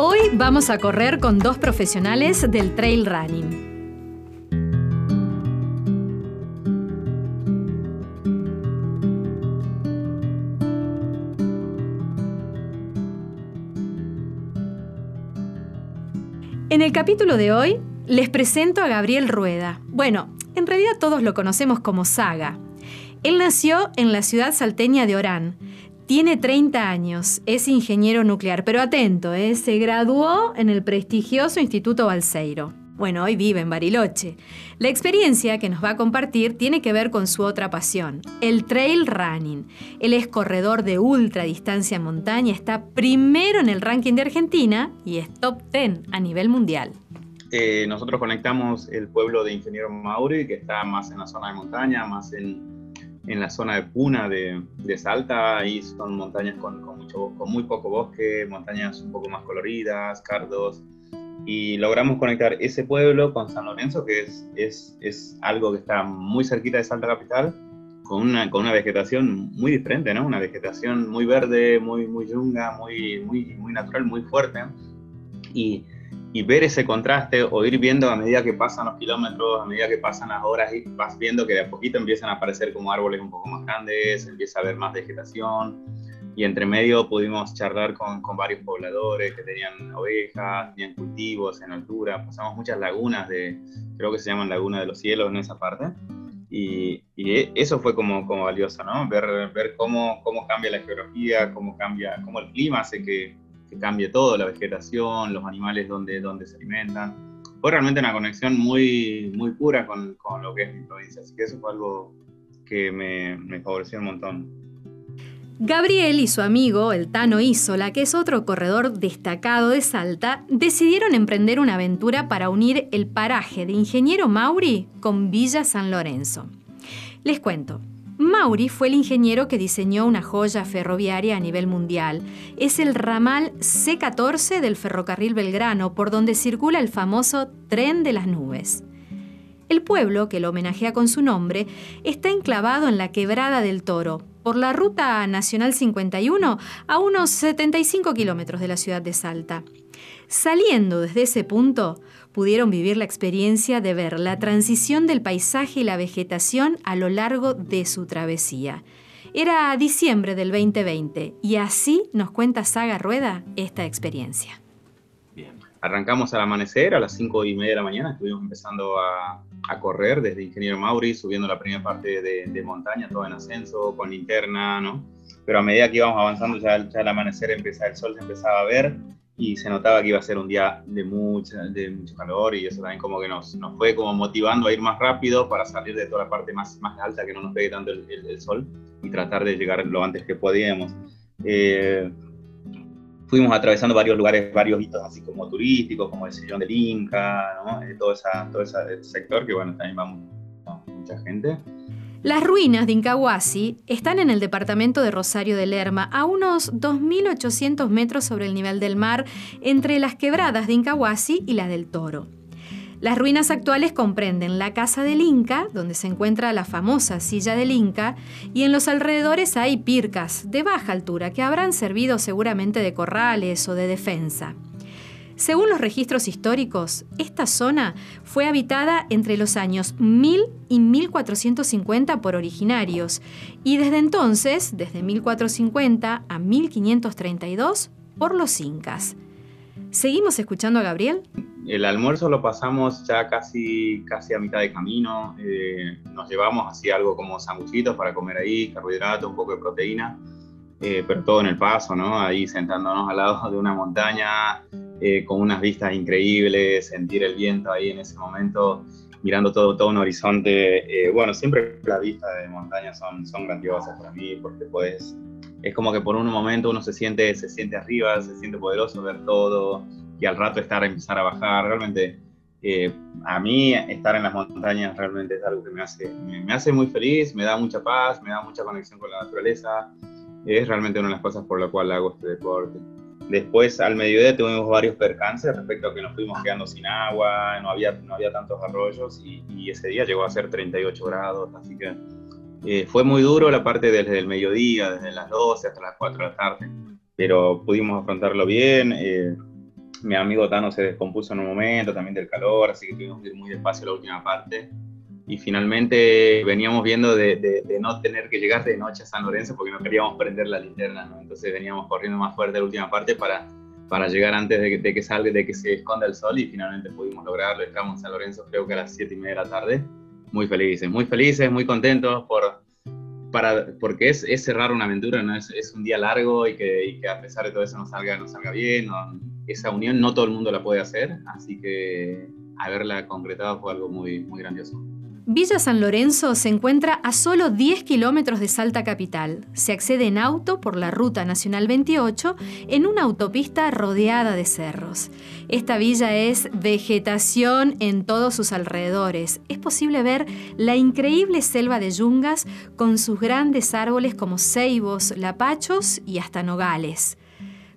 Hoy vamos a correr con dos profesionales del trail running. En el capítulo de hoy les presento a Gabriel Rueda. Bueno, en realidad todos lo conocemos como Saga. Él nació en la ciudad salteña de Orán. Tiene 30 años, es ingeniero nuclear, pero atento, ¿eh? se graduó en el prestigioso Instituto Balseiro. Bueno, hoy vive en Bariloche. La experiencia que nos va a compartir tiene que ver con su otra pasión, el trail running. Él es corredor de ultra distancia en montaña, está primero en el ranking de Argentina y es top 10 a nivel mundial. Eh, nosotros conectamos el pueblo de Ingeniero Mauri, que está más en la zona de montaña, más en, en la zona de Puna de, de Salta. Ahí son montañas con, con, mucho, con muy poco bosque, montañas un poco más coloridas, cardos y logramos conectar ese pueblo con San Lorenzo, que es, es, es, algo que está muy cerquita de Salta Capital, con una, con una vegetación muy diferente, ¿no? Una vegetación muy verde, muy, muy yunga, muy, muy, muy natural, muy fuerte. Y, y, ver ese contraste o ir viendo a medida que pasan los kilómetros, a medida que pasan las horas, y vas viendo que de a poquito empiezan a aparecer como árboles un poco más grandes, empieza a haber más vegetación. Y entre medio pudimos charlar con, con, varios pobladores que tenían ovejas, tenían cultivos en altura, pasamos muchas lagunas de, creo que se llaman Laguna de los Cielos en esa parte, y, y eso fue como, como valioso, ¿no? Ver, ver cómo, cómo cambia la geografía, cómo cambia, cómo el clima hace que, que cambie todo, la vegetación, los animales donde, donde se alimentan. Fue realmente una conexión muy, muy pura con, con lo que es mi provincia, así que eso fue algo que me, me favoreció un montón. Gabriel y su amigo, el Tano Isola, que es otro corredor destacado de Salta, decidieron emprender una aventura para unir el paraje de Ingeniero Mauri con Villa San Lorenzo. Les cuento. Mauri fue el ingeniero que diseñó una joya ferroviaria a nivel mundial. Es el ramal C14 del ferrocarril Belgrano, por donde circula el famoso Tren de las Nubes. El pueblo, que lo homenajea con su nombre, está enclavado en la Quebrada del Toro, por la Ruta Nacional 51, a unos 75 kilómetros de la ciudad de Salta. Saliendo desde ese punto, pudieron vivir la experiencia de ver la transición del paisaje y la vegetación a lo largo de su travesía. Era diciembre del 2020 y así nos cuenta Saga Rueda esta experiencia. Bien, arrancamos al amanecer a las 5 y media de la mañana, estuvimos empezando a, correr desde Ingeniero Mauri, subiendo la primera parte de, montaña, todo en ascenso, con linterna, ¿no? Pero a medida que íbamos avanzando, ya, ya al amanecer empezaba, el sol se empezaba a ver y se notaba que iba a ser un día de, mucha, de mucho calor y eso también como que nos, nos fue como motivando a ir más rápido para salir de toda la parte más, más alta, que no nos pegue tanto el, el, el sol y tratar de llegar lo antes que podíamos. Eh, fuimos atravesando varios lugares, varios hitos así como turísticos, como el Sillón del Inca, ¿no? Eh, todo, esa, todo ese sector que bueno, también va mucha gente. Las ruinas de Incahuasi están en el departamento de Rosario de Lerma, a unos 2.800 metros sobre el nivel del mar, entre las quebradas de Incahuasi y la del Toro. Las ruinas actuales comprenden la casa del Inca, donde se encuentra la famosa silla del Inca, y en los alrededores hay pircas de baja altura que habrán servido seguramente de corrales o de defensa. Según los registros históricos, esta zona fue habitada entre los años 1000 y 1450 por originarios y desde entonces, desde 1450 a 1532, por los incas. ¿Seguimos escuchando a Gabriel? El almuerzo lo pasamos ya casi, casi a mitad de camino. Eh, nos llevamos así algo como sanguchitos para comer ahí, carbohidratos, un poco de proteína, eh, pero todo en el paso, ¿no? Ahí sentándonos al lado de una montaña, eh, con unas vistas increíbles, sentir el viento ahí en ese momento, mirando todo, todo un horizonte. bueno, siempre las vistas de montaña son, son grandiosas para mí porque puedes es como que por un momento uno se siente, se siente arriba, se siente poderoso, ver todo, y al rato estar, empezar a bajar. Realmente, eh, a mí estar en las montañas realmente es algo que me hace, me, hace muy feliz, me da mucha paz, me da mucha conexión con la naturaleza. Es realmente una de las cosas por la cual hago este deporte. Después, al mediodía, tuvimos varios percances respecto a que nos fuimos quedando sin agua, no había, no había tantos arroyos y, y ese día llegó a ser 38 grados, así que eh, fue muy duro la parte desde el mediodía, desde las 12 hasta las 4 de la tarde, pero pudimos afrontarlo bien. Eh, mi amigo Tano se descompuso en un momento también del calor, así que tuvimos que ir muy despacio la última parte. Y finalmente veníamos viendo de, de, no tener que llegar de noche a San Lorenzo porque no queríamos prender la linterna, ¿no? Entonces veníamos corriendo más fuerte la última parte para, para llegar antes de que, salga, de que se esconda el sol y finalmente pudimos lograrlo. Entramos en San Lorenzo creo que a las 7 y media de la tarde muy felices, muy felices, muy contentos por, para, porque es, es cerrar una aventura, ¿no? Es, es un día largo y que, y que, a pesar de todo eso no salga, no salga bien. esa unión no todo el mundo la puede hacer, así que haberla concretado fue algo muy, muy grandioso. Villa San Lorenzo se encuentra a solo 10 kilómetros de Salta Capital. Se accede en auto por la Ruta Nacional 28 en una autopista rodeada de cerros. Esta villa es vegetación en todos sus alrededores. Es posible ver la increíble selva de yungas con sus grandes árboles como ceibos, lapachos y hasta nogales.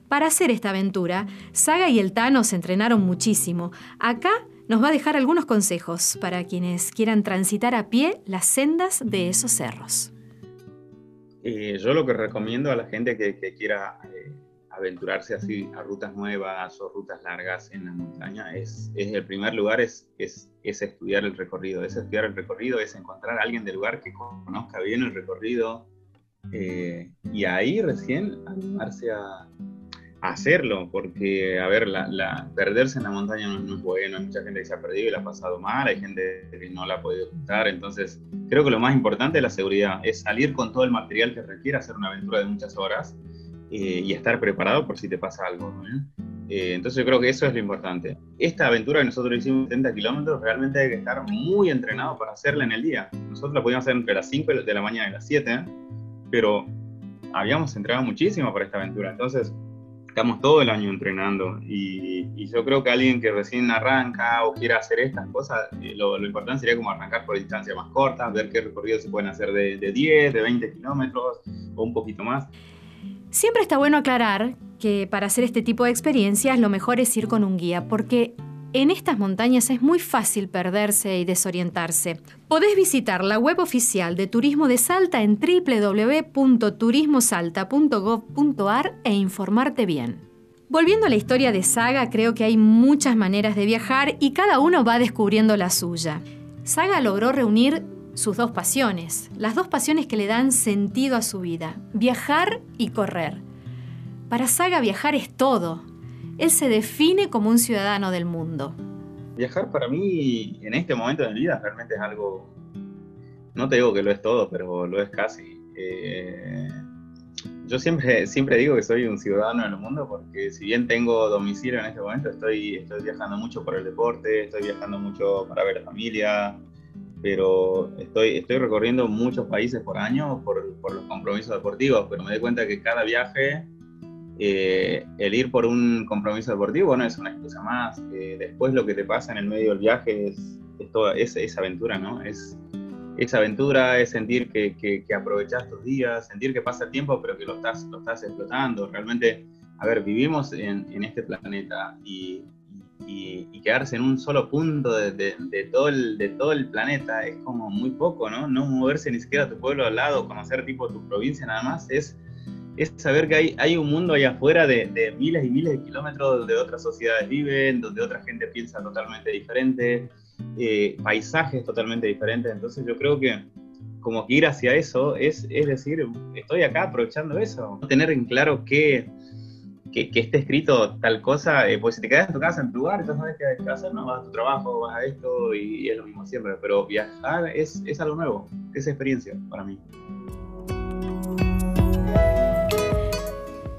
Para hacer esta aventura, Saga y el Tano se entrenaron muchísimo. Acá nos va a dejar algunos consejos para quienes quieran transitar a pie las sendas de esos cerros. Eh, yo lo que recomiendo a la gente que, quiera eh, aventurarse así a rutas nuevas o rutas largas en la montaña es, es el primer lugar es, es, es, estudiar el recorrido. Es estudiar el recorrido, es encontrar a alguien del lugar que conozca bien el recorrido eh, y ahí recién animarse a, hacerlo, porque, a ver, la, perderse en la montaña no, es bueno, hay mucha gente que se ha perdido y la ha pasado mal, hay gente que no la ha podido juntar, entonces creo que lo más importante es la seguridad, es salir con todo el material que requiere hacer una aventura de muchas horas eh, y estar preparado por si te pasa algo. Eh, entonces yo creo que eso es lo importante. Esta aventura que nosotros hicimos 70 kilómetros, realmente hay que estar muy entrenado para hacerla en el día. Nosotros la podíamos hacer entre las 5 de la mañana y las 7, pero habíamos entrenado muchísimo para esta aventura, entonces estamos todo el año entrenando y, yo creo que alguien que recién arranca o quiera hacer estas cosas, eh, lo, importante sería como arrancar por distancias más cortas, ver qué recorridos se pueden hacer de, de 10, de 20 kilómetros o un poquito más. Siempre está bueno aclarar que para hacer este tipo de experiencias lo mejor es ir con un guía, porque en estas montañas es muy fácil perderse y desorientarse. Podés visitar la web oficial de Turismo de Salta en www.turismosalta.gov.ar e informarte bien. Volviendo a la historia de Saga, creo que hay muchas maneras de viajar y cada uno va descubriendo la suya. Saga logró reunir sus dos pasiones, las dos pasiones que le dan sentido a su vida, viajar y correr. Para Saga viajar es todo, él se define como un ciudadano del mundo. Viajar para mí en este momento de mi vida realmente es algo, no te digo que lo es todo, pero lo es casi. Eh, yo siempre, siempre digo que soy un ciudadano del mundo porque si bien tengo domicilio en este momento, estoy, estoy viajando mucho por el deporte, estoy viajando mucho para ver familia, pero estoy, estoy recorriendo muchos países por año por, por los compromisos deportivos, pero me doy cuenta que cada viaje eh, el ir por un compromiso deportivo no es una excusa más. Eh, después lo que te pasa en el medio del viaje es, es toda aventura, ¿no? Es esa aventura, es sentir que, que, aprovechas tus días, sentir que pasa el tiempo, pero que lo estás, lo estás explotando. Realmente, a ver, vivimos en, este planeta y, y, quedarse en un solo punto de, de, todo el, de todo el planeta es como muy poco, ¿no? No moverse ni siquiera a tu pueblo al lado, conocer tipo tu provincia nada más, es es saber que hay, hay un mundo allá afuera de, miles y miles de kilómetros donde otras sociedades viven, donde otra gente piensa totalmente diferente, eh, paisajes totalmente diferentes. Entonces yo creo que como que ir hacia eso es, es decir, estoy acá aprovechando eso. Tener en claro que, que, esté escrito tal cosa, eh, pues si te quedas en tu casa, en tu lugar, ya sabes qué que hacer, no vas a tu trabajo, vas a esto y, y es lo mismo siempre. Pero viajar es, es algo nuevo, es experiencia para mí.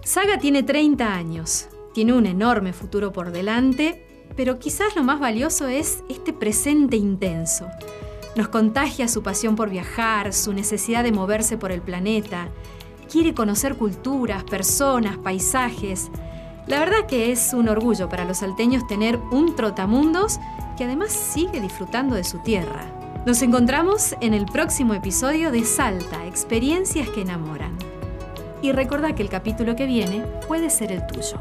Saga tiene 30 años, tiene un enorme futuro por delante, pero quizás lo más valioso es este presente intenso. Nos contagia su pasión por viajar, su necesidad de moverse por el planeta. quiere conocer culturas, personas, paisajes. La verdad que es un orgullo para los salteños tener un trotamundos que además sigue disfrutando de su tierra. Nos encontramos en el próximo episodio de Salta, Experiencias que enamoran. Y recuerda que el capítulo que viene puede ser el tuyo.